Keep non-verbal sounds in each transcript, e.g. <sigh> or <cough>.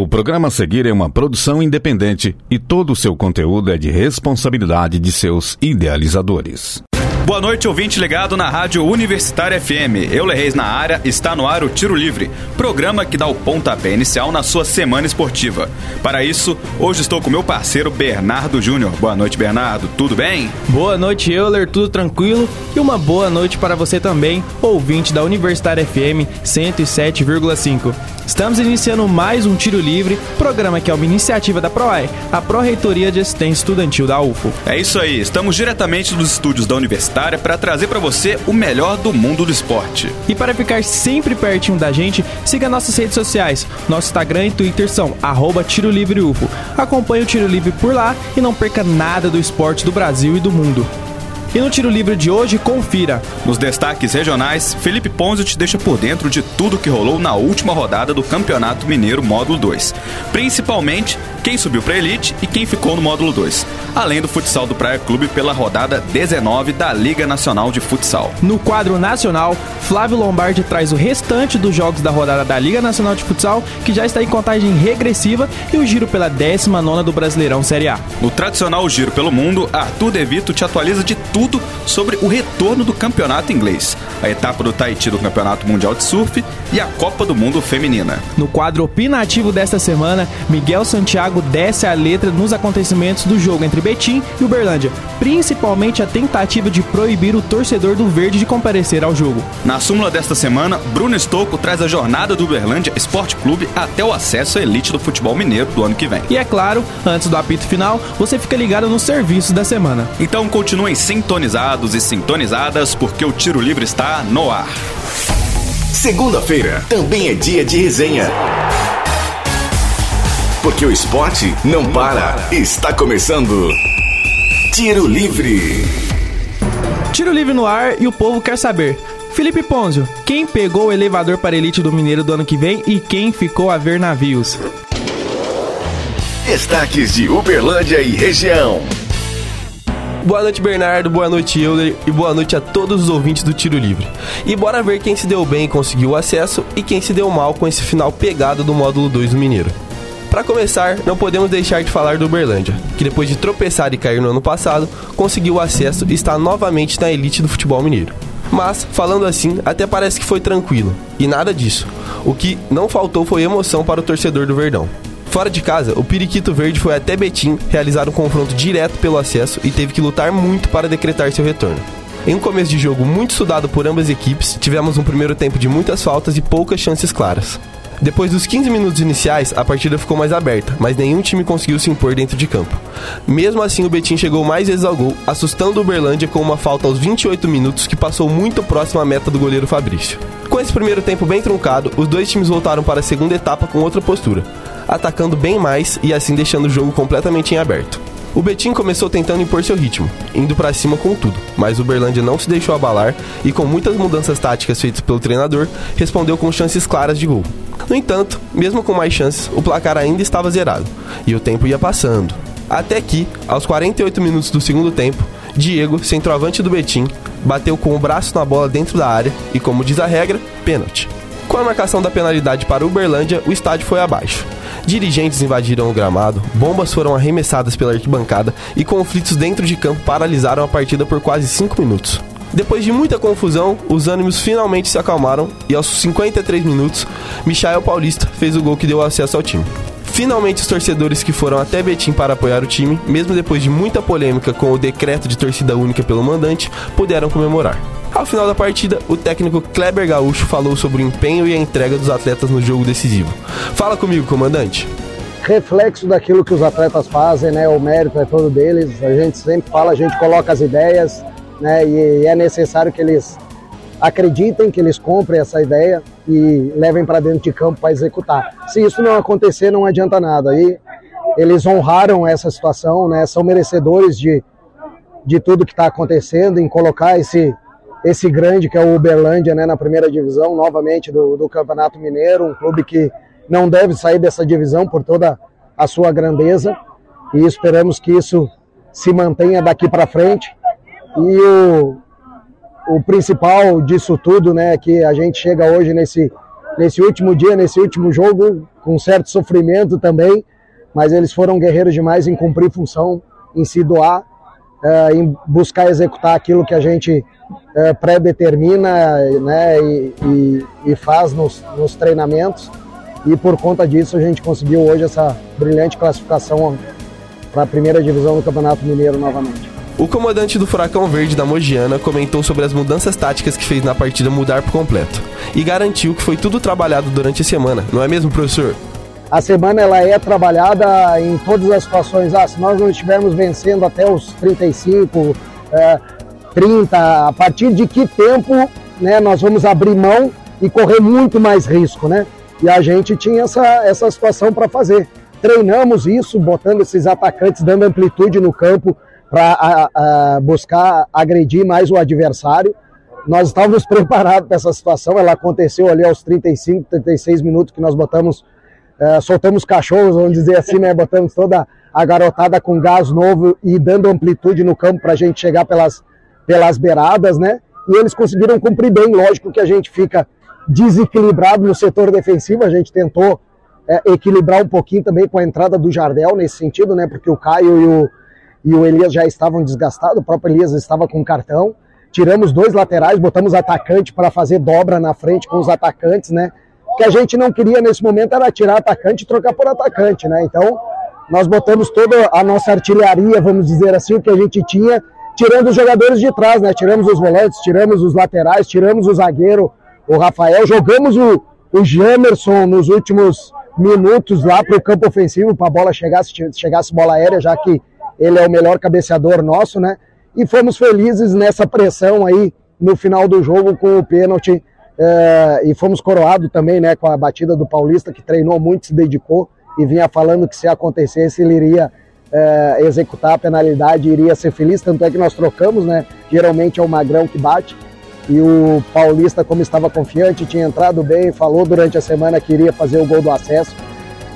O programa a seguir é uma produção independente e todo o seu conteúdo é de responsabilidade de seus idealizadores. Boa noite, ouvinte ligado na Rádio Universitária FM. Eu, Reis na área, está no ar o Tiro Livre, programa que dá o pontapé inicial na sua semana esportiva. Para isso, hoje estou com meu parceiro Bernardo Júnior. Boa noite, Bernardo. Tudo bem? Boa noite, Euler. Tudo tranquilo? E uma boa noite para você também, ouvinte da Universitária FM 107,5. Estamos iniciando mais um Tiro Livre, programa que é uma iniciativa da PROAE, a Pró-Reitoria de Assistência Estudantil da UFO. É isso aí, estamos diretamente dos estúdios da Universidade Universitária para trazer para você o melhor do mundo do esporte. E para ficar sempre pertinho da gente, siga nossas redes sociais. Nosso Instagram e Twitter são arroba Tiro Livre UFO. Acompanhe o Tiro Livre por lá e não perca nada do esporte do Brasil e do mundo. E no Tiro Livre de hoje, confira. Nos destaques regionais, Felipe Ponzio te deixa por dentro de tudo que rolou na última rodada do Campeonato Mineiro Módulo 2. Principalmente quem subiu para Elite e quem ficou no Módulo 2. Além do futsal do Praia Clube pela rodada 19 da Liga Nacional de Futsal. No quadro nacional, Flávio Lombardi traz o restante dos jogos da rodada da Liga Nacional de Futsal, que já está em contagem regressiva, e o giro pela 19 do Brasileirão Série A. No tradicional Giro pelo Mundo, Arthur Devito te atualiza de tudo tudo sobre o retorno do campeonato inglês, a etapa do Tahiti do Campeonato Mundial de Surf e a Copa do Mundo Feminina. No quadro opinativo desta semana, Miguel Santiago desce a letra nos acontecimentos do jogo entre Betim e Uberlândia, principalmente a tentativa de proibir o torcedor do Verde de comparecer ao jogo. Na súmula desta semana, Bruno Stocco traz a jornada do Uberlândia Esporte Clube até o acesso à elite do futebol mineiro do ano que vem. E é claro, antes do apito final, você fica ligado nos serviços da semana. Então continuem sem sintonizados e sintonizadas, porque o Tiro Livre está no ar. Segunda-feira também é dia de resenha. Porque o esporte não para. Está começando. Tiro Livre. Tiro Livre no ar e o povo quer saber. Felipe Ponzio, quem pegou o elevador para a elite do Mineiro do ano que vem e quem ficou a ver navios? Destaques de Uberlândia e região. Boa noite, Bernardo. Boa noite, Euler. E boa noite a todos os ouvintes do Tiro Livre. E bora ver quem se deu bem e conseguiu o acesso e quem se deu mal com esse final pegado do módulo 2 do Mineiro. Para começar, não podemos deixar de falar do Uberlândia, que depois de tropeçar e cair no ano passado, conseguiu o acesso e está novamente na elite do futebol mineiro. Mas, falando assim, até parece que foi tranquilo. E nada disso. O que não faltou foi emoção para o torcedor do Verdão. Fora de casa, o Periquito Verde foi até Betim realizar um confronto direto pelo acesso e teve que lutar muito para decretar seu retorno. Em um começo de jogo muito estudado por ambas equipes, tivemos um primeiro tempo de muitas faltas e poucas chances claras. Depois dos 15 minutos iniciais, a partida ficou mais aberta, mas nenhum time conseguiu se impor dentro de campo. Mesmo assim, o Betim chegou mais vezes ao gol, assustando o Uberlândia com uma falta aos 28 minutos que passou muito próximo à meta do goleiro Fabrício. Com esse primeiro tempo bem truncado, os dois times voltaram para a segunda etapa com outra postura atacando bem mais e assim deixando o jogo completamente em aberto. O Betim começou tentando impor seu ritmo, indo para cima com tudo, mas o Berlândia não se deixou abalar e, com muitas mudanças táticas feitas pelo treinador, respondeu com chances claras de gol. No entanto, mesmo com mais chances, o placar ainda estava zerado e o tempo ia passando. Até que, aos 48 minutos do segundo tempo, Diego, centroavante do Betim, bateu com o braço na bola dentro da área e, como diz a regra, pênalti. Com a marcação da penalidade para o Uberlândia, o estádio foi abaixo. Dirigentes invadiram o gramado, bombas foram arremessadas pela arquibancada e conflitos dentro de campo paralisaram a partida por quase 5 minutos. Depois de muita confusão, os ânimos finalmente se acalmaram e aos 53 minutos, Michael Paulista fez o gol que deu acesso ao time. Finalmente, os torcedores que foram até Betim para apoiar o time, mesmo depois de muita polêmica com o decreto de torcida única pelo mandante, puderam comemorar. Ao final da partida, o técnico Kleber Gaúcho falou sobre o empenho e a entrega dos atletas no jogo decisivo. Fala comigo, comandante. Reflexo daquilo que os atletas fazem, né? O mérito é todo deles. A gente sempre fala, a gente coloca as ideias, né? E é necessário que eles acreditem, que eles comprem essa ideia e levem para dentro de campo para executar. Se isso não acontecer, não adianta nada. E eles honraram essa situação, né? São merecedores de, de tudo que está acontecendo, em colocar esse esse grande que é o Uberlândia, né, na primeira divisão, novamente do, do Campeonato Mineiro, um clube que não deve sair dessa divisão por toda a sua grandeza e esperamos que isso se mantenha daqui para frente. E o, o principal disso tudo, né, é que a gente chega hoje nesse nesse último dia, nesse último jogo, com certo sofrimento também, mas eles foram guerreiros demais em cumprir função, em se doar, uh, em buscar executar aquilo que a gente uh, pré-determina né, e, e, e faz nos, nos treinamentos. E por conta disso a gente conseguiu hoje essa brilhante classificação para a primeira divisão do Campeonato Mineiro novamente. O comandante do Furacão Verde da Mogiana comentou sobre as mudanças táticas que fez na partida mudar por completo e garantiu que foi tudo trabalhado durante a semana, não é mesmo, professor? A semana ela é trabalhada em todas as situações. Ah, se nós não estivermos vencendo até os 35, é, 30, a partir de que tempo né, nós vamos abrir mão e correr muito mais risco, né? E a gente tinha essa, essa situação para fazer. Treinamos isso, botando esses atacantes, dando amplitude no campo, para buscar agredir mais o adversário. Nós estávamos <laughs> preparados para essa situação, ela aconteceu ali aos 35, 36 minutos que nós botamos, é, soltamos cachorros, vamos dizer assim, né? Botamos toda a garotada com gás novo e dando amplitude no campo para a gente chegar pelas, pelas beiradas, né? E eles conseguiram cumprir bem. Lógico que a gente fica desequilibrado no setor defensivo, a gente tentou é, equilibrar um pouquinho também com a entrada do Jardel nesse sentido, né? Porque o Caio e o, e o Elias já estavam desgastados, o próprio Elias estava com cartão. Tiramos dois laterais, botamos atacante para fazer dobra na frente com os atacantes, né? O que a gente não queria nesse momento era tirar atacante e trocar por atacante, né? Então, nós botamos toda a nossa artilharia, vamos dizer assim, o que a gente tinha, tirando os jogadores de trás, né? Tiramos os volantes, tiramos os laterais, tiramos o zagueiro, o Rafael, jogamos o, o Jamerson nos últimos minutos lá para o campo ofensivo, para a bola chegar, se chegasse bola aérea, já que ele é o melhor cabeceador nosso, né? E fomos felizes nessa pressão aí no final do jogo com o pênalti é, e fomos coroados também, né, com a batida do Paulista que treinou muito, se dedicou e vinha falando que se acontecesse ele iria é, executar a penalidade, iria ser feliz, tanto é que nós trocamos, né? Geralmente é o Magrão que bate e o Paulista, como estava confiante, tinha entrado bem, falou durante a semana que iria fazer o gol do acesso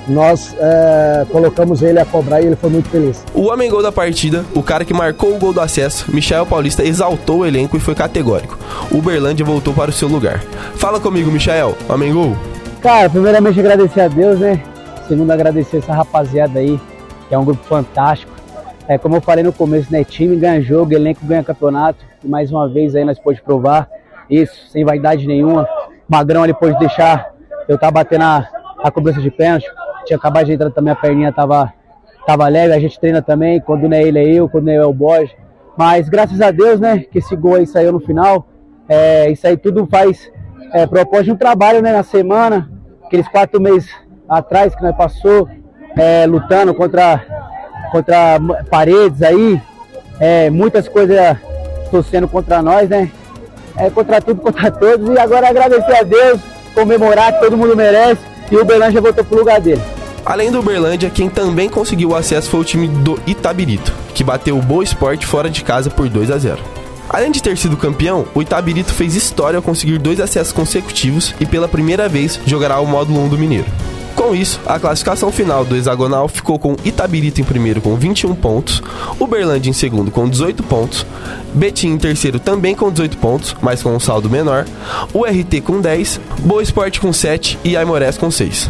nós é, colocamos ele a cobrar e ele foi muito feliz. O homem gol da partida, o cara que marcou o gol do acesso, Michel Paulista exaltou o elenco e foi categórico. O Berlândia voltou para o seu lugar. Fala comigo, Michel, homem gol. Cara, primeiramente agradecer a Deus, né? Segundo, agradecer essa rapaziada aí, que é um grupo fantástico. É, como eu falei no começo, né? Time ganha jogo, elenco ganha campeonato. E mais uma vez aí nós pôde provar isso, sem vaidade nenhuma. Magrão ali pôde deixar eu estar tá batendo a, a cobrança de pênalti tinha acabado de entrar também, a perninha tava, tava leve, a gente treina também, quando não é ele é eu, quando não é eu é o Borges. Mas graças a Deus, né, que esse gol aí saiu no final. É, isso aí tudo faz é, propósito de um trabalho, né, na semana, aqueles quatro meses atrás que nós passou, é, lutando contra, contra paredes aí, é, muitas coisas torcendo contra nós, né, é, contra tudo, <laughs> contra todos, e agora agradecer a Deus, comemorar que todo mundo merece, e o Uberlândia voltou pro lugar dele. Além do Uberlândia, quem também conseguiu o acesso foi o time do Itabirito, que bateu o Boa Esporte fora de casa por 2 a 0. Além de ter sido campeão, o Itabirito fez história ao conseguir dois acessos consecutivos e pela primeira vez jogará o módulo 1 do Mineiro. Com isso, a classificação final do hexagonal ficou com Itabirito em primeiro com 21 pontos, Uberlândia em segundo com 18 pontos, Betim em terceiro também com 18 pontos, mas com um saldo menor, o RT com 10, Boa Esporte com 7 e Aimorés com 6.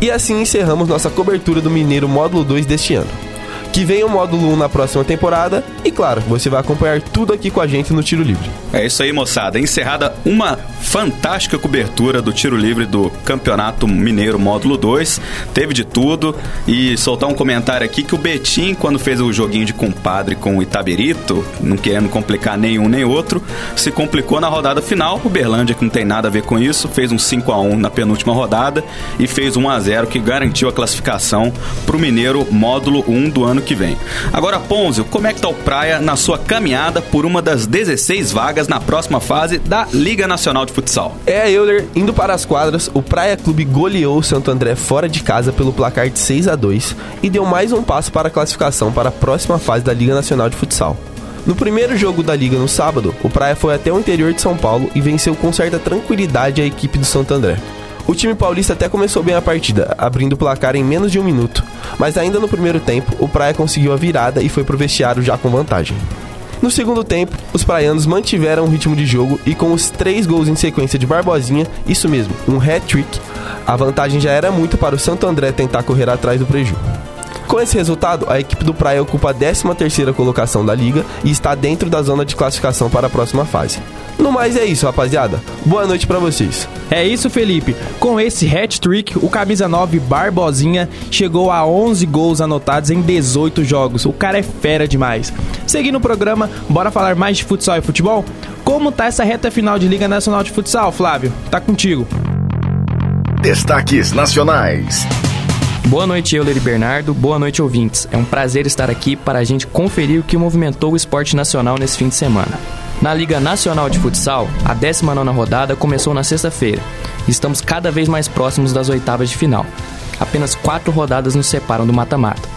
E assim encerramos nossa cobertura do Mineiro Módulo 2 deste ano. Que venha o módulo 1 na próxima temporada e, claro, você vai acompanhar tudo aqui com a gente no Tiro Livre. É isso aí, moçada. Encerrada uma fantástica cobertura do tiro livre do Campeonato Mineiro Módulo 2. Teve de tudo. E soltar um comentário aqui que o Betim, quando fez o joguinho de compadre com o Itabirito, não querendo complicar nenhum nem outro, se complicou na rodada final. O Berlândia, que não tem nada a ver com isso, fez um 5 a 1 na penúltima rodada e fez 1 a 0 que garantiu a classificação para o Mineiro Módulo 1 do ano que vem. Agora, Ponzio, como é que tá o Praia na sua caminhada por uma das 16 vagas na próxima fase da Liga Nacional de futsal. É, Euler, indo para as quadras, o Praia Clube goleou o Santo André fora de casa pelo placar de 6 a 2 e deu mais um passo para a classificação para a próxima fase da Liga Nacional de Futsal. No primeiro jogo da liga no sábado, o Praia foi até o interior de São Paulo e venceu com certa tranquilidade a equipe do Santo André. O time paulista até começou bem a partida, abrindo o placar em menos de um minuto, mas ainda no primeiro tempo, o Praia conseguiu a virada e foi pro vestiário já com vantagem. No segundo tempo, os praianos mantiveram o ritmo de jogo e com os três gols em sequência de Barbosinha, isso mesmo, um hat-trick, a vantagem já era muito para o Santo André tentar correr atrás do prejuízo. Com esse resultado, a equipe do Praia ocupa a 13ª colocação da liga e está dentro da zona de classificação para a próxima fase. No mais é isso, rapaziada. Boa noite para vocês. É isso, Felipe. Com esse hat-trick, o camisa 9 Barbosinha chegou a 11 gols anotados em 18 jogos. O cara é fera demais. Seguindo o programa, bora falar mais de futsal e futebol? Como tá essa reta final de Liga Nacional de Futsal, Flávio? Tá contigo. Destaques nacionais. Boa noite, Euler e Bernardo. Boa noite, ouvintes. É um prazer estar aqui para a gente conferir o que movimentou o esporte nacional nesse fim de semana. Na Liga Nacional de Futsal, a 19 rodada começou na sexta-feira. Estamos cada vez mais próximos das oitavas de final. Apenas quatro rodadas nos separam do mata-mata.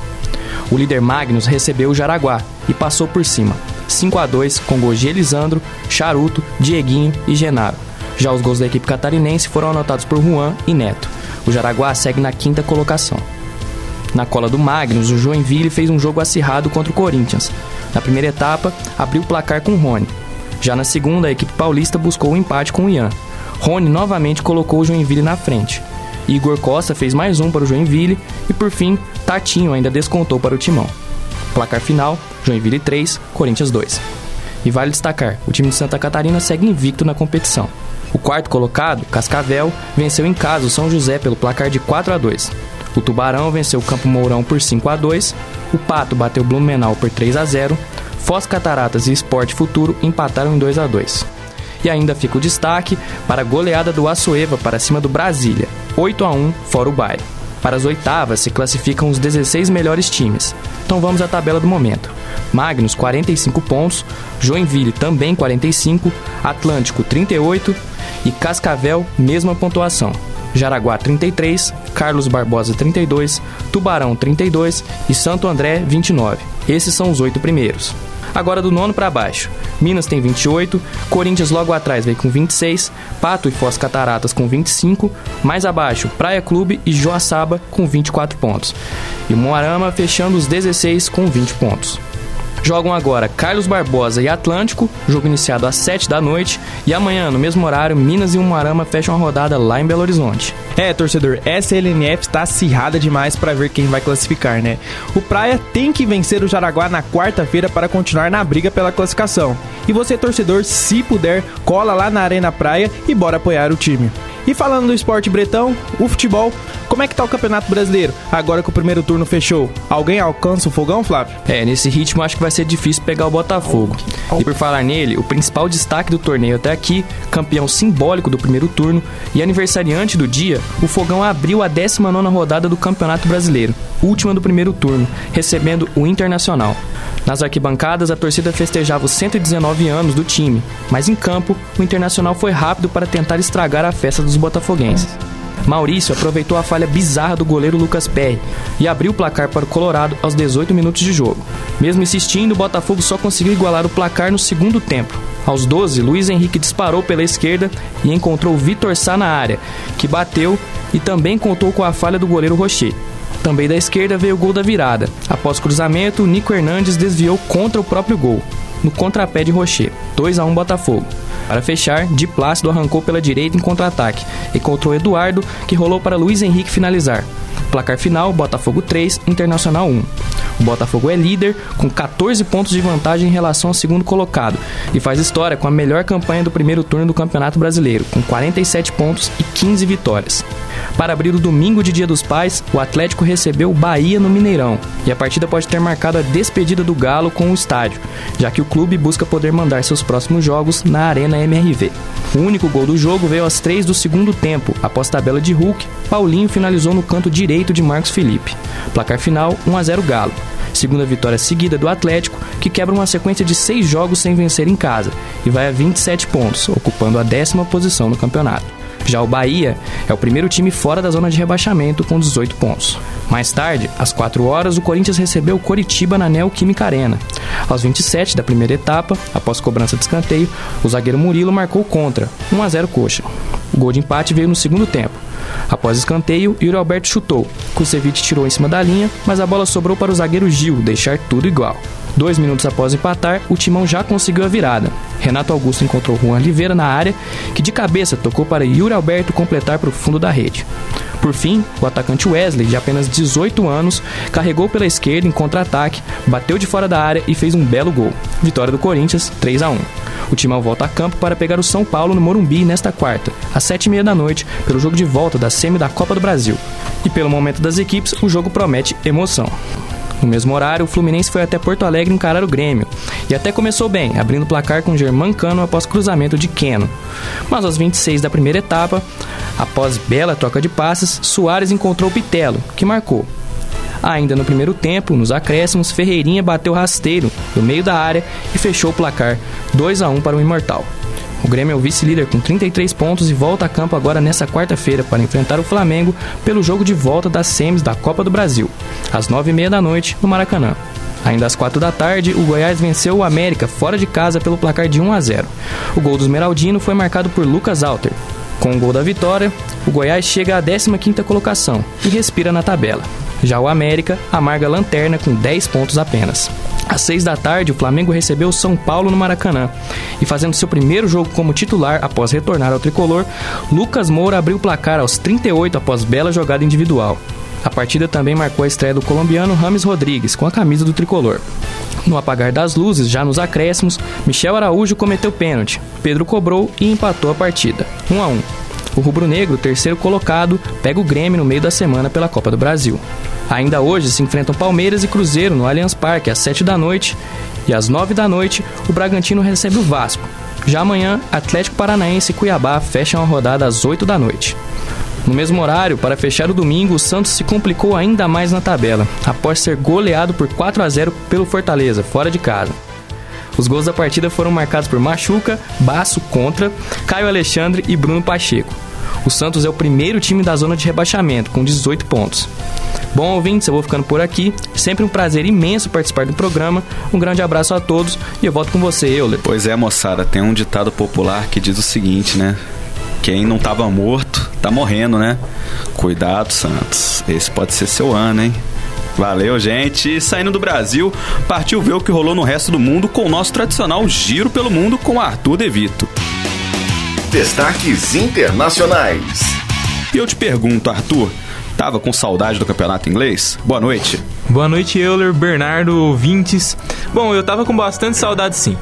O líder Magnus recebeu o Jaraguá e passou por cima, 5 a 2 com gols de Elisandro, Charuto, Dieguinho e Genaro. Já os gols da equipe catarinense foram anotados por Juan e Neto. O Jaraguá segue na quinta colocação. Na cola do Magnus, o Joinville fez um jogo acirrado contra o Corinthians. Na primeira etapa, abriu o placar com Rony. Já na segunda, a equipe paulista buscou o um empate com o Ian. Rony novamente colocou o Joinville na frente. Igor Costa fez mais um para o Joinville e, por fim, Tatinho ainda descontou para o Timão. Placar final: Joinville 3, Corinthians 2. E vale destacar, o time de Santa Catarina segue invicto na competição. O quarto colocado, Cascavel, venceu em casa o São José pelo placar de 4 a 2. O Tubarão venceu o Campo Mourão por 5 a 2. O Pato bateu o Blumenau por 3 a 0. Foz Cataratas e Esporte Futuro empataram em 2 a 2. E ainda fica o destaque para a goleada do Açoeva para cima do Brasília, 8 a 1 fora o baile. Para as oitavas se classificam os 16 melhores times. Então vamos à tabela do momento. Magnus 45 pontos, Joinville também 45, Atlântico 38 e Cascavel mesma pontuação. Jaraguá 33, Carlos Barbosa 32, Tubarão 32 e Santo André 29. Esses são os oito primeiros. Agora do nono para baixo. Minas tem 28, Corinthians logo atrás vem com 26, Pato e Foz Cataratas com 25, mais abaixo Praia Clube e Joaçaba com 24 pontos. E Moarama fechando os 16 com 20 pontos. Jogam agora Carlos Barbosa e Atlântico, jogo iniciado às 7 da noite, e amanhã, no mesmo horário, Minas e Umuarama fecham a rodada lá em Belo Horizonte. É, torcedor, essa LNF está acirrada demais para ver quem vai classificar, né? O Praia tem que vencer o Jaraguá na quarta-feira para continuar na briga pela classificação. E você, torcedor, se puder, cola lá na Arena Praia e bora apoiar o time. E falando do esporte bretão, o futebol, como é que tá o Campeonato Brasileiro? Agora que o primeiro turno fechou, alguém alcança o fogão, Flávio? É, nesse ritmo acho que vai ser difícil pegar o Botafogo. E por falar nele, o principal destaque do torneio até aqui, campeão simbólico do primeiro turno e aniversariante do dia, o Fogão abriu a 19ª rodada do Campeonato Brasileiro, última do primeiro turno, recebendo o Internacional. Nas arquibancadas, a torcida festejava os 119 anos do time, mas em campo, o Internacional foi rápido para tentar estragar a festa dos botafoguenses. Maurício aproveitou a falha bizarra do goleiro Lucas Perry e abriu o placar para o Colorado aos 18 minutos de jogo. Mesmo insistindo, o Botafogo só conseguiu igualar o placar no segundo tempo. Aos 12, Luiz Henrique disparou pela esquerda e encontrou Vitor Sá na área, que bateu e também contou com a falha do goleiro Rocher. Também da esquerda veio o gol da virada. Após cruzamento, Nico Hernandes desviou contra o próprio gol, no contrapé de Rocher. 2 a 1 Botafogo. Para fechar, Di Plácido arrancou pela direita em contra-ataque. Encontrou Eduardo, que rolou para Luiz Henrique finalizar. Placar final: Botafogo 3, Internacional 1. O Botafogo é líder com 14 pontos de vantagem em relação ao segundo colocado e faz história com a melhor campanha do primeiro turno do Campeonato Brasileiro, com 47 pontos e 15 vitórias. Para abrir o domingo de Dia dos Pais, o Atlético recebeu o Bahia no Mineirão e a partida pode ter marcado a despedida do Galo com o estádio, já que o clube busca poder mandar seus próximos jogos na Arena MRV. O único gol do jogo veio às 3 do segundo tempo, após tabela de Hulk, Paulinho finalizou no canto direito de Marcos Felipe. Placar final 1 a 0 Galo. Segunda vitória seguida do Atlético, que quebra uma sequência de seis jogos sem vencer em casa e vai a 27 pontos, ocupando a décima posição no campeonato. Já o Bahia é o primeiro time fora da zona de rebaixamento com 18 pontos. Mais tarde, às 4 horas, o Corinthians recebeu o Coritiba na Neoquímica Arena. Aos 27 da primeira etapa, após cobrança de escanteio, o zagueiro Murilo marcou contra, 1 a 0 Coxa. O gol de empate veio no segundo tempo. Após escanteio, Yuri Alberto chutou. Kusevich tirou em cima da linha, mas a bola sobrou para o zagueiro Gil deixar tudo igual. Dois minutos após empatar, o timão já conseguiu a virada. Renato Augusto encontrou Juan Oliveira na área, que de cabeça tocou para Yuri Alberto completar para o fundo da rede. Por fim, o atacante Wesley, de apenas 18 anos, carregou pela esquerda em contra-ataque, bateu de fora da área e fez um belo gol. Vitória do Corinthians, 3 a 1 o Timão volta a campo para pegar o São Paulo no Morumbi nesta quarta, às sete e meia da noite, pelo jogo de volta da semi da Copa do Brasil. E pelo momento das equipes, o jogo promete emoção. No mesmo horário, o Fluminense foi até Porto Alegre encarar o Grêmio. E até começou bem, abrindo o placar com Germancano após cruzamento de Keno. Mas aos 26 da primeira etapa, após bela troca de passes, Soares encontrou Pitelo, que marcou. Ainda no primeiro tempo, nos acréscimos, Ferreirinha bateu rasteiro no meio da área e fechou o placar 2 a 1 para o Imortal. O Grêmio é o vice-líder com 33 pontos e volta a campo agora nesta quarta-feira para enfrentar o Flamengo pelo jogo de volta das semis da Copa do Brasil, às 9h30 da noite, no Maracanã. Ainda às 4 da tarde, o Goiás venceu o América fora de casa pelo placar de 1 a 0. O gol do Esmeraldino foi marcado por Lucas Alter. Com o gol da vitória, o Goiás chega à 15ª colocação e respira na tabela. Já o América amarga a lanterna com 10 pontos apenas. Às 6 da tarde, o Flamengo recebeu o São Paulo no Maracanã. E fazendo seu primeiro jogo como titular após retornar ao tricolor, Lucas Moura abriu o placar aos 38 após bela jogada individual. A partida também marcou a estreia do colombiano Rames Rodrigues com a camisa do tricolor. No apagar das luzes, já nos acréscimos, Michel Araújo cometeu pênalti. Pedro cobrou e empatou a partida, 1 a 1. O rubro-negro, terceiro colocado, pega o Grêmio no meio da semana pela Copa do Brasil. Ainda hoje se enfrentam Palmeiras e Cruzeiro no Allianz Parque às 7 da noite e às 9 da noite o Bragantino recebe o Vasco. Já amanhã, Atlético Paranaense e Cuiabá fecham a rodada às 8 da noite. No mesmo horário, para fechar o domingo, o Santos se complicou ainda mais na tabela, após ser goleado por 4 a 0 pelo Fortaleza, fora de casa. Os gols da partida foram marcados por Machuca, Baço contra, Caio Alexandre e Bruno Pacheco. O Santos é o primeiro time da zona de rebaixamento, com 18 pontos. Bom, ouvintes, eu vou ficando por aqui. Sempre um prazer imenso participar do programa. Um grande abraço a todos e eu volto com você, Euler. Pois é, moçada, tem um ditado popular que diz o seguinte, né? Quem não tava morto, tá morrendo, né? Cuidado, Santos. Esse pode ser seu ano, hein? Valeu, gente. E saindo do Brasil, partiu ver o que rolou no resto do mundo com o nosso tradicional Giro pelo Mundo com Arthur Devito. Destaques internacionais. E eu te pergunto, Arthur, tava com saudade do campeonato inglês? Boa noite. Boa noite, Euler, Bernardo, ouvintes. Bom, eu tava com bastante saudade sim.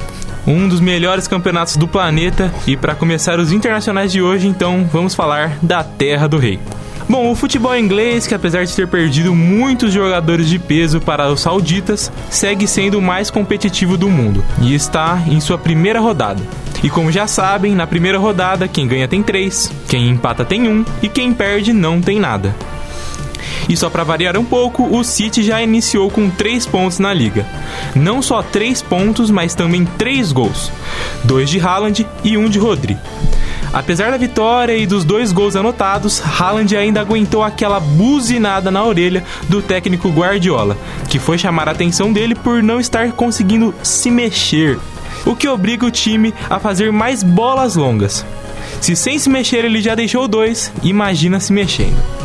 Um dos melhores campeonatos do planeta e para começar os internacionais de hoje, então vamos falar da Terra do Rei. Bom, o futebol inglês, que apesar de ter perdido muitos jogadores de peso para os sauditas, segue sendo o mais competitivo do mundo e está em sua primeira rodada. E como já sabem, na primeira rodada, quem ganha tem 3, quem empata tem 1 e quem perde não tem nada. E só para variar um pouco, o City já iniciou com 3 pontos na liga. Não só 3 pontos, mas também 3 gols: 2 de Haaland e 1 de Rodri. Apesar da vitória e dos dois gols anotados, Haaland ainda aguentou aquela buzinada na orelha do técnico Guardiola, que foi chamar a atenção dele por não estar conseguindo se mexer, o que obriga o time a fazer mais bolas longas. Se sem se mexer ele já deixou dois, imagina se mexendo.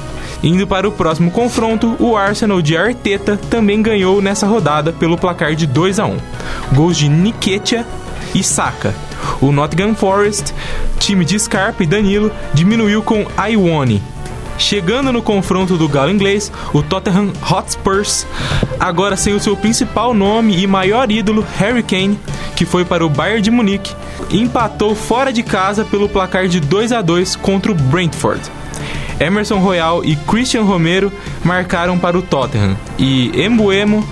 Indo para o próximo confronto, o Arsenal de Arteta também ganhou nessa rodada pelo placar de 2 a 1. Gols de Nketiah e Saka. O Nottingham Forest, time de Scarpa e Danilo, diminuiu com Iwone. Chegando no confronto do galo inglês, o Tottenham Hotspurs, agora sem o seu principal nome e maior ídolo, Harry Kane, que foi para o Bayern de Munique, empatou fora de casa pelo placar de 2 a 2 contra o Brentford. Emerson Royal e Christian Romero marcaram para o Tottenham e Embuemo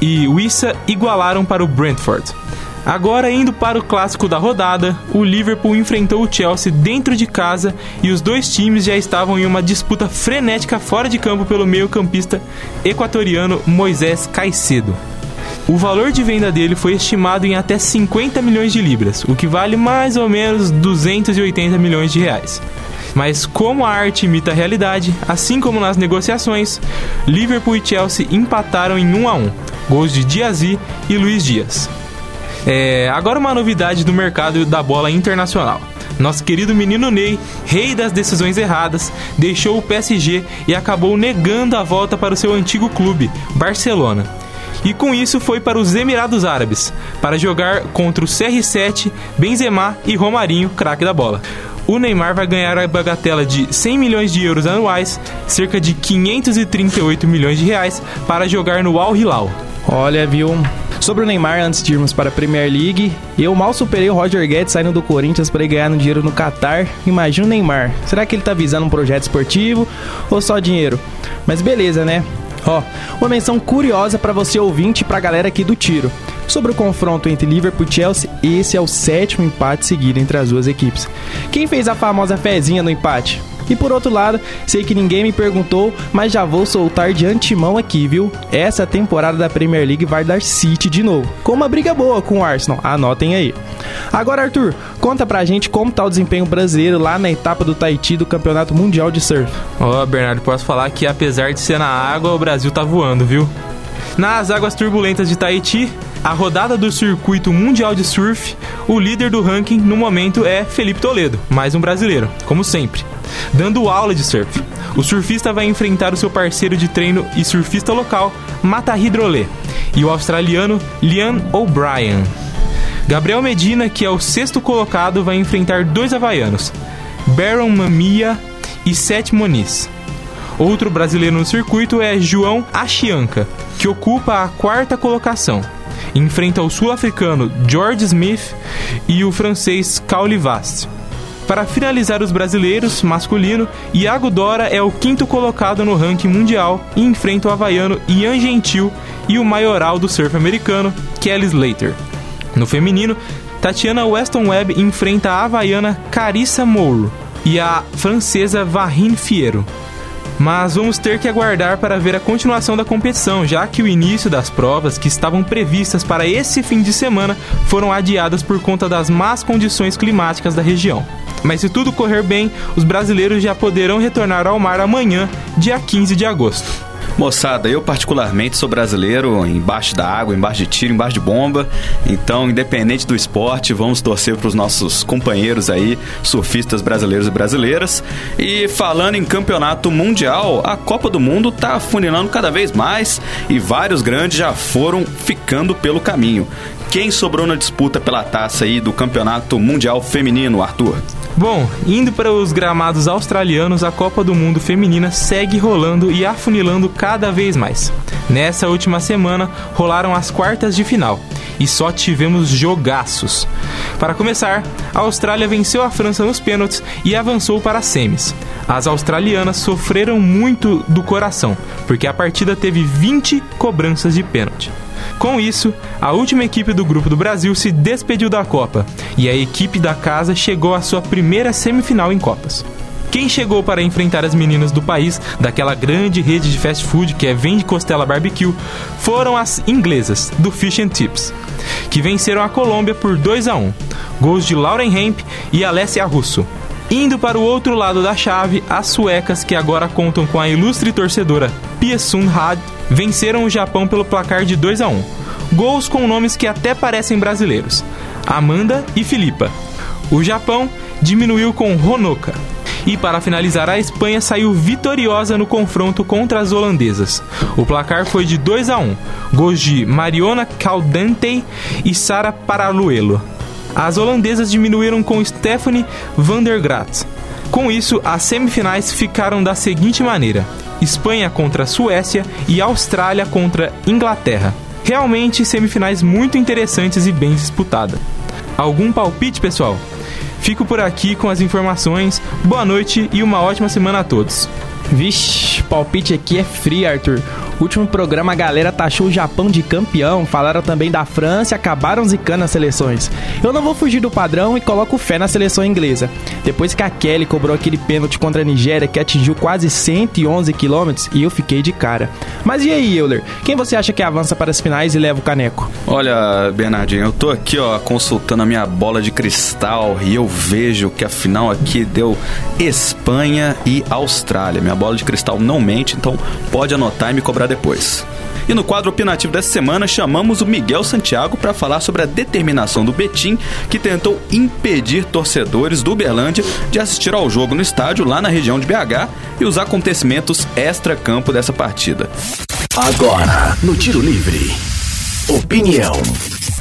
e Wissa igualaram para o Brentford. Agora, indo para o clássico da rodada, o Liverpool enfrentou o Chelsea dentro de casa e os dois times já estavam em uma disputa frenética fora de campo pelo meio-campista equatoriano Moisés Caicedo. O valor de venda dele foi estimado em até 50 milhões de libras, o que vale mais ou menos 280 milhões de reais. Mas como a arte imita a realidade, assim como nas negociações, Liverpool e Chelsea empataram em 1 a 1, gols de Diazi e Luiz Dias. É, agora uma novidade do mercado da bola internacional. Nosso querido menino Ney, rei das decisões erradas, deixou o PSG e acabou negando a volta para o seu antigo clube, Barcelona. e com isso foi para os Emirados Árabes para jogar contra o CR7, Benzema e Romarinho, craque da bola. O Neymar vai ganhar a bagatela de 100 milhões de euros anuais, cerca de 538 milhões de reais, para jogar no Al Hilal. Olha, viu? Sobre o Neymar, antes de irmos para a Premier League, eu mal superei o Roger Guedes saindo do Corinthians para ir ganhar no dinheiro no Qatar. Imagina o Neymar. Será que ele tá visando um projeto esportivo ou só dinheiro? Mas beleza, né? Ó, uma menção curiosa para você ouvinte e pra galera aqui do tiro. Sobre o confronto entre Liverpool e Chelsea, esse é o sétimo empate seguido entre as duas equipes. Quem fez a famosa fezinha no empate? E por outro lado, sei que ninguém me perguntou, mas já vou soltar de antemão aqui, viu? Essa temporada da Premier League vai dar City de novo, com uma briga boa com o Arsenal, anotem aí. Agora, Arthur, conta pra gente como tá o desempenho brasileiro lá na etapa do Tahiti do Campeonato Mundial de Surf. Ó, oh, Bernardo, posso falar que apesar de ser na água, o Brasil tá voando, viu? Nas águas turbulentas de Tahiti, a rodada do circuito mundial de surf, o líder do ranking no momento é Felipe Toledo, mais um brasileiro, como sempre, dando aula de surf. O surfista vai enfrentar o seu parceiro de treino e surfista local, Mata Hidrolé, e o australiano Liam O'Brien. Gabriel Medina, que é o sexto colocado, vai enfrentar dois havaianos, Baron Mamia e Seth Moniz. Outro brasileiro no circuito é João Achianca, que ocupa a quarta colocação enfrenta o sul-africano George Smith e o francês Caulivast. Para finalizar os brasileiros, masculino, Iago Dora é o quinto colocado no ranking mundial e enfrenta o havaiano Ian Gentil e o maioral do surf americano, Kelly Slater. No feminino, Tatiana Weston Webb enfrenta a havaiana Carissa Mouro e a francesa Varine Fiero mas vamos ter que aguardar para ver a continuação da competição, já que o início das provas que estavam previstas para esse fim de semana foram adiadas por conta das más condições climáticas da região. Mas se tudo correr bem, os brasileiros já poderão retornar ao mar amanhã, dia 15 de agosto. Moçada, eu particularmente sou brasileiro embaixo da água, embaixo de tiro, embaixo de bomba. Então, independente do esporte, vamos torcer para os nossos companheiros aí, surfistas brasileiros e brasileiras. E falando em campeonato mundial, a Copa do Mundo está afunilando cada vez mais e vários grandes já foram ficando pelo caminho. Quem sobrou na disputa pela taça aí do Campeonato Mundial Feminino, Arthur? Bom, indo para os gramados australianos, a Copa do Mundo Feminina segue rolando e afunilando cada vez mais. Nessa última semana, rolaram as quartas de final e só tivemos jogaços. Para começar, a Austrália venceu a França nos pênaltis e avançou para as semis. As australianas sofreram muito do coração, porque a partida teve 20 cobranças de pênalti. Com isso, a última equipe do grupo do Brasil se despediu da Copa e a equipe da casa chegou à sua primeira semifinal em Copas. Quem chegou para enfrentar as meninas do país, daquela grande rede de fast food que é Vende Costela Barbecue, foram as inglesas, do Fish and Chips, que venceram a Colômbia por 2 a 1 gols de Lauren Hemp e Alessia Russo. Indo para o outro lado da chave, as suecas, que agora contam com a ilustre torcedora Pia Sun Had, venceram o Japão pelo placar de 2 a 1. Gols com nomes que até parecem brasileiros: Amanda e Filipa. O Japão diminuiu com Honoka. E para finalizar, a Espanha saiu vitoriosa no confronto contra as holandesas. O placar foi de 2 a 1, gols de Mariona Caldente e Sara Paraluelo. As holandesas diminuíram com Stephanie van der Graat. Com isso, as semifinais ficaram da seguinte maneira: Espanha contra Suécia e Austrália contra Inglaterra. Realmente semifinais muito interessantes e bem disputadas. Algum palpite, pessoal? Fico por aqui com as informações. Boa noite e uma ótima semana a todos. Vixe, palpite aqui é free, Arthur. Último programa a galera taxou o Japão de campeão, falaram também da França e acabaram zicando as seleções. Eu não vou fugir do padrão e coloco fé na seleção inglesa. Depois que a Kelly cobrou aquele pênalti contra a Nigéria que atingiu quase 111 quilômetros e eu fiquei de cara. Mas e aí, Euler? Quem você acha que avança para as finais e leva o caneco? Olha, Bernardinho, eu tô aqui, ó, consultando a minha bola de cristal e eu vejo que a final aqui deu Espanha e Austrália. Minha bola de cristal não mente, então pode anotar e me cobrar depois. E no quadro opinativo dessa semana, chamamos o Miguel Santiago para falar sobre a determinação do Betim, que tentou impedir torcedores do Uberlândia de assistir ao jogo no estádio lá na região de BH e os acontecimentos extra-campo dessa partida. Agora, no Tiro Livre. Opinião.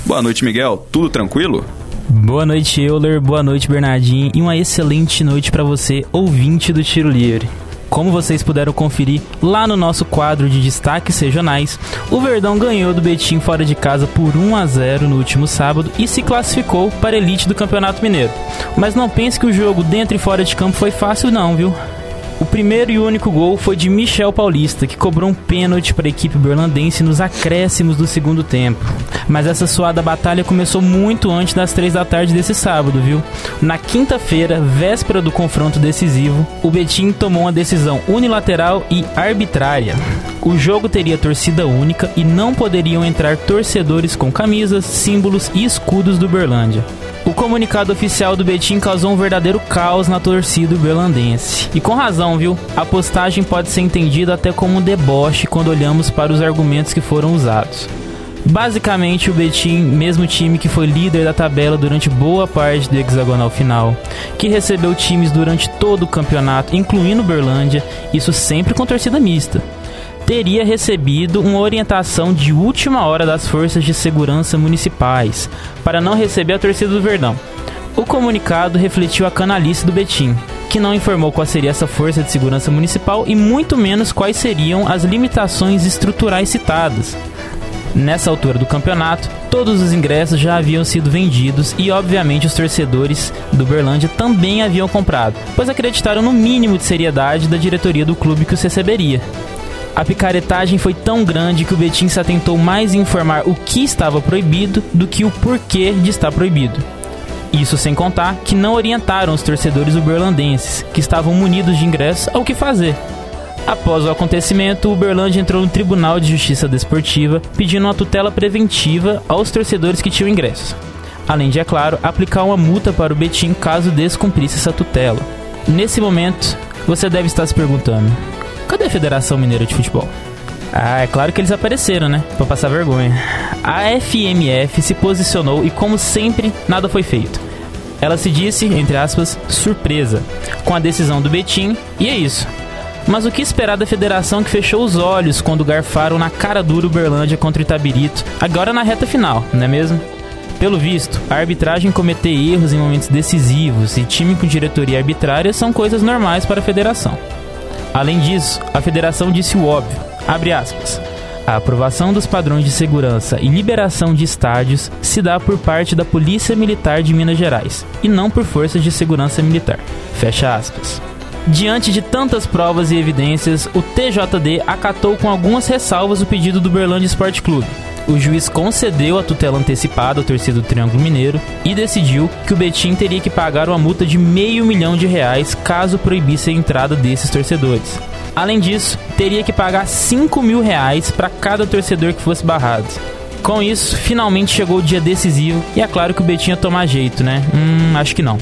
Boa noite, Miguel. Tudo tranquilo? Boa noite, Euler. Boa noite, Bernardinho. E uma excelente noite para você, ouvinte do Tiro Livre. Como vocês puderam conferir lá no nosso quadro de destaques regionais, o Verdão ganhou do Betim fora de casa por 1 a 0 no último sábado e se classificou para a elite do Campeonato Mineiro. Mas não pense que o jogo dentro e fora de campo foi fácil não, viu? O primeiro e único gol foi de Michel Paulista, que cobrou um pênalti para a equipe berlandense nos acréscimos do segundo tempo. Mas essa suada batalha começou muito antes das três da tarde desse sábado, viu? Na quinta-feira, véspera do confronto decisivo, o Betim tomou uma decisão unilateral e arbitrária. O jogo teria torcida única e não poderiam entrar torcedores com camisas, símbolos e escudos do Berlândia. O comunicado oficial do Betim causou um verdadeiro caos na torcida berlandense. E com razão, viu? A postagem pode ser entendida até como um deboche quando olhamos para os argumentos que foram usados. Basicamente, o Betim, mesmo time que foi líder da tabela durante boa parte do hexagonal final, que recebeu times durante todo o campeonato, incluindo Berlândia, isso sempre com torcida mista teria recebido uma orientação de última hora das forças de segurança municipais para não receber a torcida do Verdão. O comunicado refletiu a canalice do Betim, que não informou qual seria essa força de segurança municipal e muito menos quais seriam as limitações estruturais citadas. Nessa altura do campeonato, todos os ingressos já haviam sido vendidos e, obviamente, os torcedores do Berlândia também haviam comprado, pois acreditaram no mínimo de seriedade da diretoria do clube que os receberia. A picaretagem foi tão grande que o Betim se atentou mais em informar o que estava proibido do que o porquê de estar proibido. Isso sem contar que não orientaram os torcedores uberlandenses, que estavam munidos de ingressos, ao que fazer. Após o acontecimento, o Uberlândia entrou no Tribunal de Justiça Desportiva pedindo uma tutela preventiva aos torcedores que tinham ingressos. Além de, é claro, aplicar uma multa para o Betim caso descumprisse essa tutela. Nesse momento, você deve estar se perguntando: Cadê a Federação Mineira de Futebol? Ah, é claro que eles apareceram, né? Pra passar vergonha. A FMF se posicionou e, como sempre, nada foi feito. Ela se disse, entre aspas, surpresa com a decisão do Betim, e é isso. Mas o que esperar da federação que fechou os olhos quando garfaram na cara dura Uberlândia contra o Itabirito, agora na reta final, não é mesmo? Pelo visto, a arbitragem cometer erros em momentos decisivos e time com diretoria arbitrária são coisas normais para a federação. Além disso, a federação disse o óbvio, abre aspas, a aprovação dos padrões de segurança e liberação de estádios se dá por parte da Polícia Militar de Minas Gerais e não por forças de segurança militar. Fecha aspas. Diante de tantas provas e evidências, o TJD acatou com algumas ressalvas o pedido do Berlândia Esporte Clube, o juiz concedeu a tutela antecipada à torcida do Triângulo Mineiro e decidiu que o Betim teria que pagar uma multa de meio milhão de reais caso proibisse a entrada desses torcedores. Além disso, teria que pagar 5 mil reais para cada torcedor que fosse barrado. Com isso, finalmente chegou o dia decisivo e é claro que o Betinho ia tomar jeito, né? Hum, acho que não.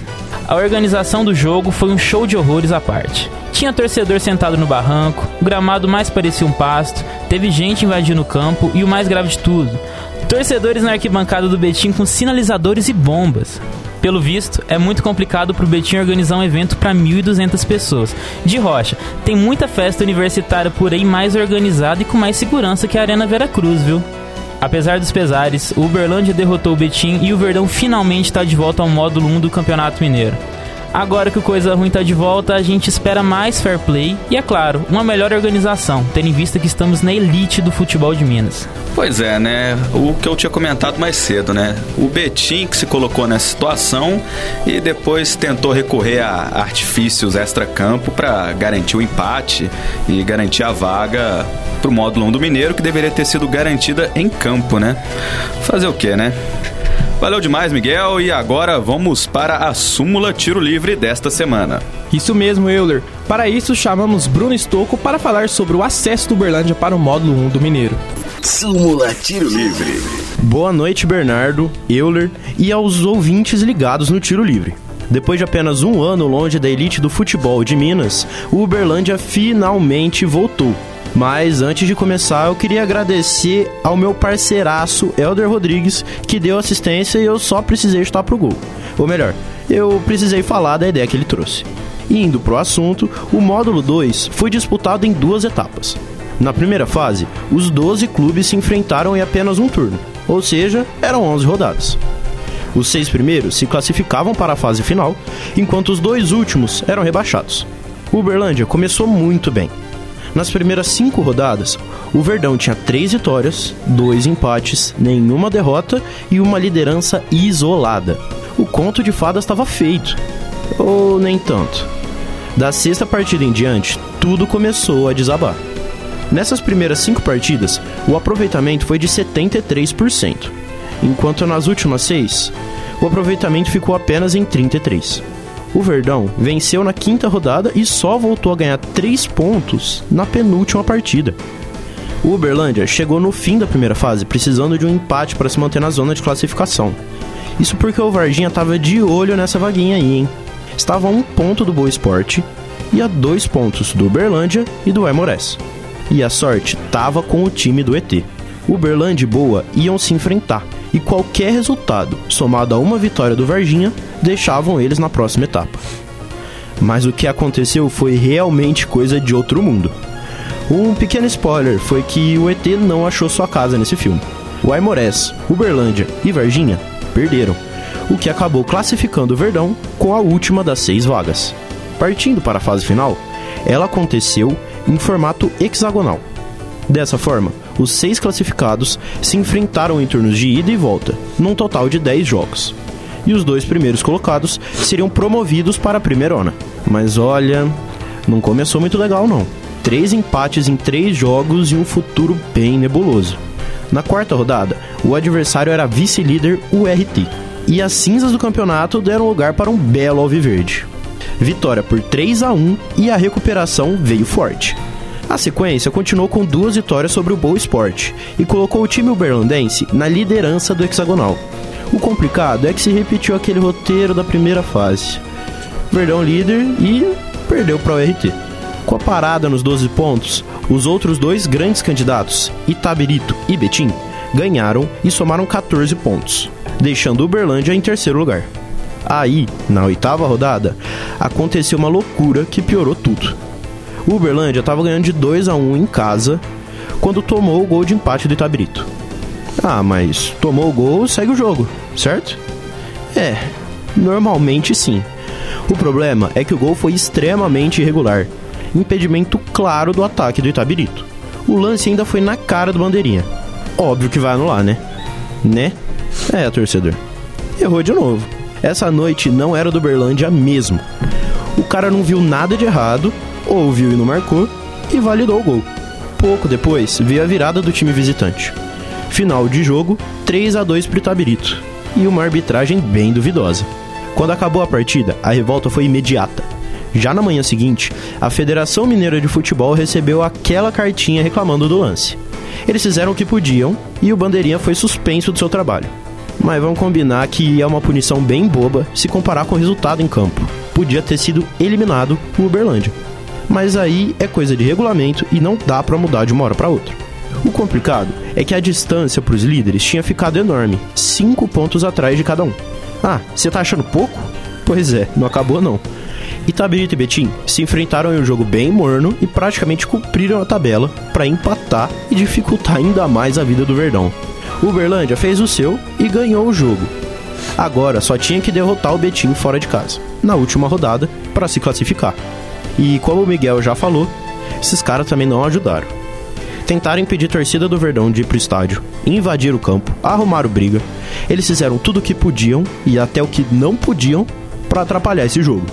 A organização do jogo foi um show de horrores à parte. Tinha torcedor sentado no barranco, o gramado mais parecia um pasto, teve gente invadindo o campo e o mais grave de tudo, torcedores na arquibancada do Betim com sinalizadores e bombas. Pelo visto, é muito complicado pro Betim organizar um evento para 1.200 pessoas. De rocha, tem muita festa universitária por aí mais organizada e com mais segurança que a Arena Vera Cruz, viu? Apesar dos pesares, o Uberlândia derrotou o Betim e o Verdão finalmente está de volta ao módulo 1 do Campeonato Mineiro. Agora que o Coisa Ruim tá de volta, a gente espera mais fair play e, é claro, uma melhor organização, tendo em vista que estamos na elite do futebol de Minas. Pois é, né? O que eu tinha comentado mais cedo, né? O Betim que se colocou nessa situação e depois tentou recorrer a artifícios extra-campo para garantir o empate e garantir a vaga pro módulo 1 do Mineiro, que deveria ter sido garantida em campo, né? Fazer o quê, né? Valeu demais, Miguel. E agora vamos para a súmula tiro livre desta semana. Isso mesmo, Euler. Para isso, chamamos Bruno Stocco para falar sobre o acesso do Berlândia para o módulo 1 do Mineiro. Súmula Tiro Livre. Boa noite, Bernardo, Euler e aos ouvintes ligados no Tiro Livre. Depois de apenas um ano longe da elite do futebol de Minas, o Uberlândia finalmente voltou mas antes de começar, eu queria agradecer ao meu parceiraço Elder Rodrigues, que deu assistência e eu só precisei chutar pro gol. Ou melhor, eu precisei falar da ideia que ele trouxe. Indo pro assunto, o módulo 2 foi disputado em duas etapas. Na primeira fase, os 12 clubes se enfrentaram em apenas um turno. ou seja, eram 11 rodadas. Os seis primeiros se classificavam para a fase final, enquanto os dois últimos eram rebaixados. Uberlândia começou muito bem. Nas primeiras cinco rodadas, o Verdão tinha três vitórias, dois empates, nenhuma derrota e uma liderança isolada. O conto de fadas estava feito. Ou nem tanto. Da sexta partida em diante, tudo começou a desabar. Nessas primeiras cinco partidas, o aproveitamento foi de 73%, enquanto nas últimas seis, o aproveitamento ficou apenas em 33%. O Verdão venceu na quinta rodada e só voltou a ganhar 3 pontos na penúltima partida. O Uberlândia chegou no fim da primeira fase precisando de um empate para se manter na zona de classificação. Isso porque o Varginha estava de olho nessa vaguinha aí, hein? Estava a um ponto do Boa Esporte e a dois pontos do Uberlândia e do Aimorés. E a sorte estava com o time do ET. Uberlândia e Boa iam se enfrentar e qualquer resultado, somado a uma vitória do Varginha, deixavam eles na próxima etapa. Mas o que aconteceu foi realmente coisa de outro mundo. Um pequeno spoiler foi que o ET não achou sua casa nesse filme. O Aimorés, Uberlândia e Varginha perderam, o que acabou classificando o Verdão com a última das seis vagas. Partindo para a fase final, ela aconteceu em formato hexagonal. Dessa forma, os seis classificados se enfrentaram em turnos de ida e volta, num total de 10 jogos. E os dois primeiros colocados seriam promovidos para a primeirona. Mas olha, não começou muito legal não. Três empates em três jogos e um futuro bem nebuloso. Na quarta rodada, o adversário era vice-líder URT, e as cinzas do campeonato deram lugar para um belo alviverde. Vitória por 3 a 1 e a recuperação veio forte. A sequência continuou com duas vitórias sobre o Boa Esporte e colocou o time uberlandense na liderança do hexagonal. O complicado é que se repetiu aquele roteiro da primeira fase. Verdão líder e perdeu para o RT. Com a parada nos 12 pontos, os outros dois grandes candidatos, Itabirito e Betim, ganharam e somaram 14 pontos, deixando Uberlândia em terceiro lugar. Aí, na oitava rodada, aconteceu uma loucura que piorou tudo. O Uberlândia estava ganhando de 2 a 1 em casa quando tomou o gol de empate do Itabirito. Ah, mas tomou o gol, segue o jogo, certo? É, normalmente sim. O problema é que o gol foi extremamente irregular. Impedimento claro do ataque do Itabirito. O lance ainda foi na cara do Bandeirinha. Óbvio que vai anular, né? Né? É, torcedor. Errou de novo. Essa noite não era do Berlândia mesmo. O cara não viu nada de errado ouviu e não marcou e validou o gol. Pouco depois veio a virada do time visitante. Final de jogo, 3 a 2 para o Itabirito e uma arbitragem bem duvidosa. Quando acabou a partida, a revolta foi imediata. Já na manhã seguinte, a Federação Mineira de Futebol recebeu aquela cartinha reclamando do lance. Eles fizeram o que podiam e o Bandeirinha foi suspenso do seu trabalho. Mas vamos combinar que é uma punição bem boba se comparar com o resultado em campo. Podia ter sido eliminado o Uberlândia mas aí é coisa de regulamento e não dá para mudar de uma hora para outra. O complicado é que a distância para os líderes tinha ficado enorme, 5 pontos atrás de cada um. Ah, você tá achando pouco? Pois é, não acabou não. Itabirito e Betim se enfrentaram em um jogo bem morno e praticamente cumpriram a tabela para empatar e dificultar ainda mais a vida do Verdão. Uberlândia fez o seu e ganhou o jogo. Agora só tinha que derrotar o Betim fora de casa, na última rodada, para se classificar. E como o Miguel já falou, esses caras também não ajudaram. Tentaram impedir a torcida do Verdão de ir pro estádio, invadir o campo, arrumaram briga. Eles fizeram tudo o que podiam e até o que não podiam para atrapalhar esse jogo.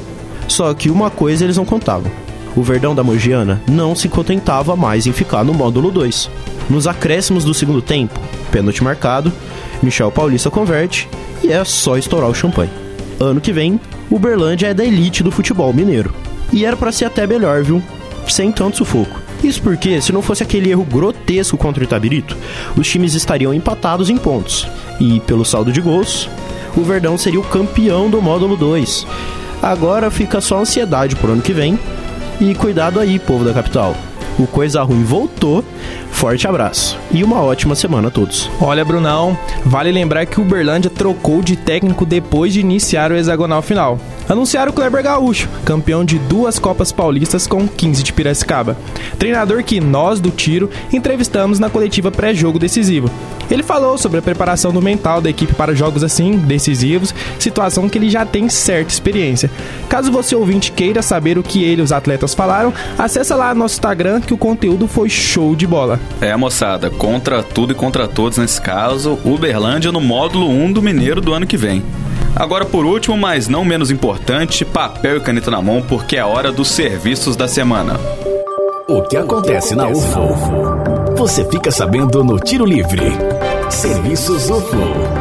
Só que uma coisa eles não contavam. O Verdão da Mogiana não se contentava mais em ficar no módulo 2. Nos acréscimos do segundo tempo, pênalti marcado, Michel Paulista converte e é só estourar o champanhe. Ano que vem, o Berlândia é da elite do futebol mineiro. E era para ser até melhor, viu? Sem tanto sufoco. Isso porque, se não fosse aquele erro grotesco contra o Itabirito, os times estariam empatados em pontos. E, pelo saldo de gols, o Verdão seria o campeão do módulo 2. Agora fica só ansiedade pro ano que vem. E cuidado aí, povo da capital. O Coisa Ruim voltou. Forte abraço e uma ótima semana a todos. Olha, Brunão, vale lembrar que o Uberlândia trocou de técnico depois de iniciar o hexagonal final. Anunciaram o Kleber Gaúcho, campeão de duas Copas Paulistas com 15 de Piracicaba. Treinador que nós do tiro entrevistamos na coletiva pré-jogo decisivo. Ele falou sobre a preparação do mental da equipe para jogos assim, decisivos, situação que ele já tem certa experiência. Caso você ouvinte queira saber o que ele e os atletas falaram, acessa lá nosso Instagram que o conteúdo foi show de bola. É, moçada, contra tudo e contra todos nesse caso, Uberlândia no módulo 1 do Mineiro do ano que vem. Agora, por último, mas não menos importante, papel e caneta na mão, porque é hora dos serviços da semana. O que acontece na UFO? Você fica sabendo no Tiro Livre. Serviços UFO.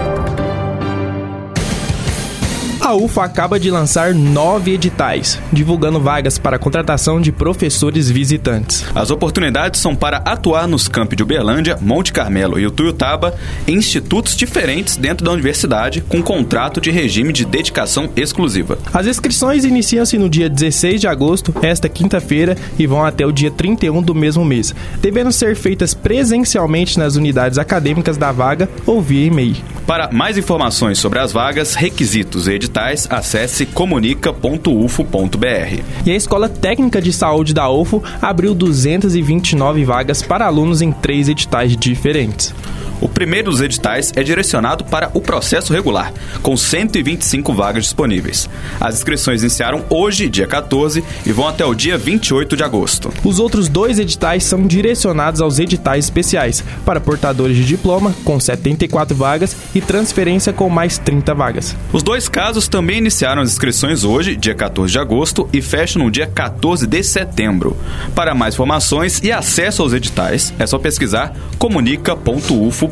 A UFA acaba de lançar nove editais, divulgando vagas para a contratação de professores visitantes. As oportunidades são para atuar nos campos de Uberlândia, Monte Carmelo e Utuiutaba em institutos diferentes dentro da universidade, com contrato de regime de dedicação exclusiva. As inscrições iniciam-se no dia 16 de agosto, esta quinta-feira, e vão até o dia 31 do mesmo mês, devendo ser feitas presencialmente nas unidades acadêmicas da vaga ou via e-mail. Para mais informações sobre as vagas, requisitos e editais, acesse comunica.ufo.br. E a Escola Técnica de Saúde da UFO abriu 229 vagas para alunos em três editais diferentes. O primeiro dos editais é direcionado para o processo regular, com 125 vagas disponíveis. As inscrições iniciaram hoje, dia 14, e vão até o dia 28 de agosto. Os outros dois editais são direcionados aos editais especiais, para portadores de diploma, com 74 vagas, e transferência com mais 30 vagas. Os dois casos também iniciaram as inscrições hoje, dia 14 de agosto, e fecham no dia 14 de setembro. Para mais informações e acesso aos editais, é só pesquisar comunica.ufo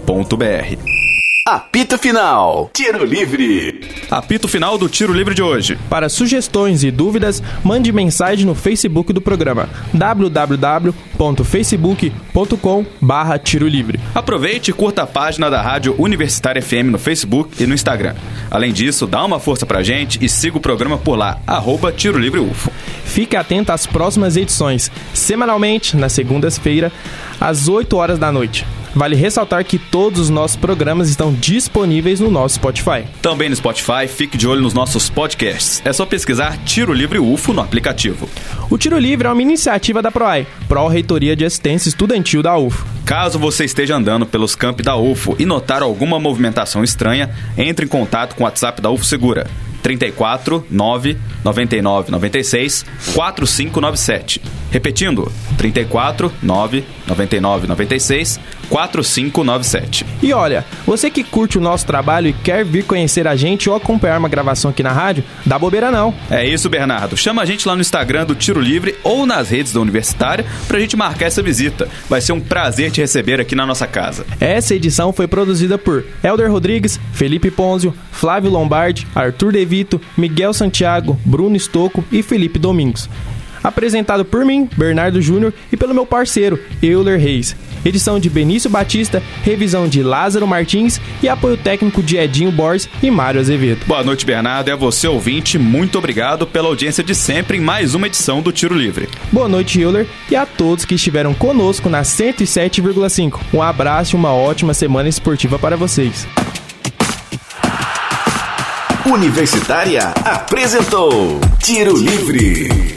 Apito Final. Tiro Livre. Apito final do Tiro Livre de hoje. Para sugestões e dúvidas, mande mensagem no Facebook do programa www.facebook.com barra Tiro Livre. Aproveite e curta a página da Rádio Universitária FM no Facebook e no Instagram. Além disso, dá uma força pra gente e siga o programa por lá, arroba Tiro Livre UFO. Fique atento às próximas edições, semanalmente, nas segundas-feiras, às 8 horas da noite. Vale ressaltar que todos os nossos programas estão disponíveis no nosso Spotify. Também no Spotify, fique de olho nos nossos podcasts. É só pesquisar Tiro Livre UFO no aplicativo. O Tiro Livre é uma iniciativa da PROAI, Pró-Reitoria de Assistência Estudantil da UFO. Caso você esteja andando pelos campos da UFO e notar alguma movimentação estranha, entre em contato com o WhatsApp da UFO Segura. 34 9 99 96 4597. Repetindo, 34 9 99 96 4597. E olha, você que curte o nosso trabalho e quer vir conhecer a gente ou acompanhar uma gravação aqui na rádio, dá bobeira não. É isso, Bernardo. Chama a gente lá no Instagram do Tiro Livre ou nas redes da Universitária pra gente marcar essa visita. Vai ser um prazer te receber aqui na nossa casa. Essa edição foi produzida por Elder Rodrigues, Felipe Ponzio, Flávio Lombardi, Arthur Devito, Miguel Santiago, Bruno Estocco e Felipe Domingos. Apresentado por mim, Bernardo Júnior, e pelo meu parceiro, Euler Reis. Edição de Benício Batista, revisão de Lázaro Martins e apoio técnico de Edinho Borges e Mário Azevedo. Boa noite, Bernardo. É você, ouvinte. Muito obrigado pela audiência de sempre em mais uma edição do Tiro Livre. Boa noite, Euler, e a todos que estiveram conosco na 107,5. Um abraço e uma ótima semana esportiva para vocês. Universitária apresentou Tiro Livre.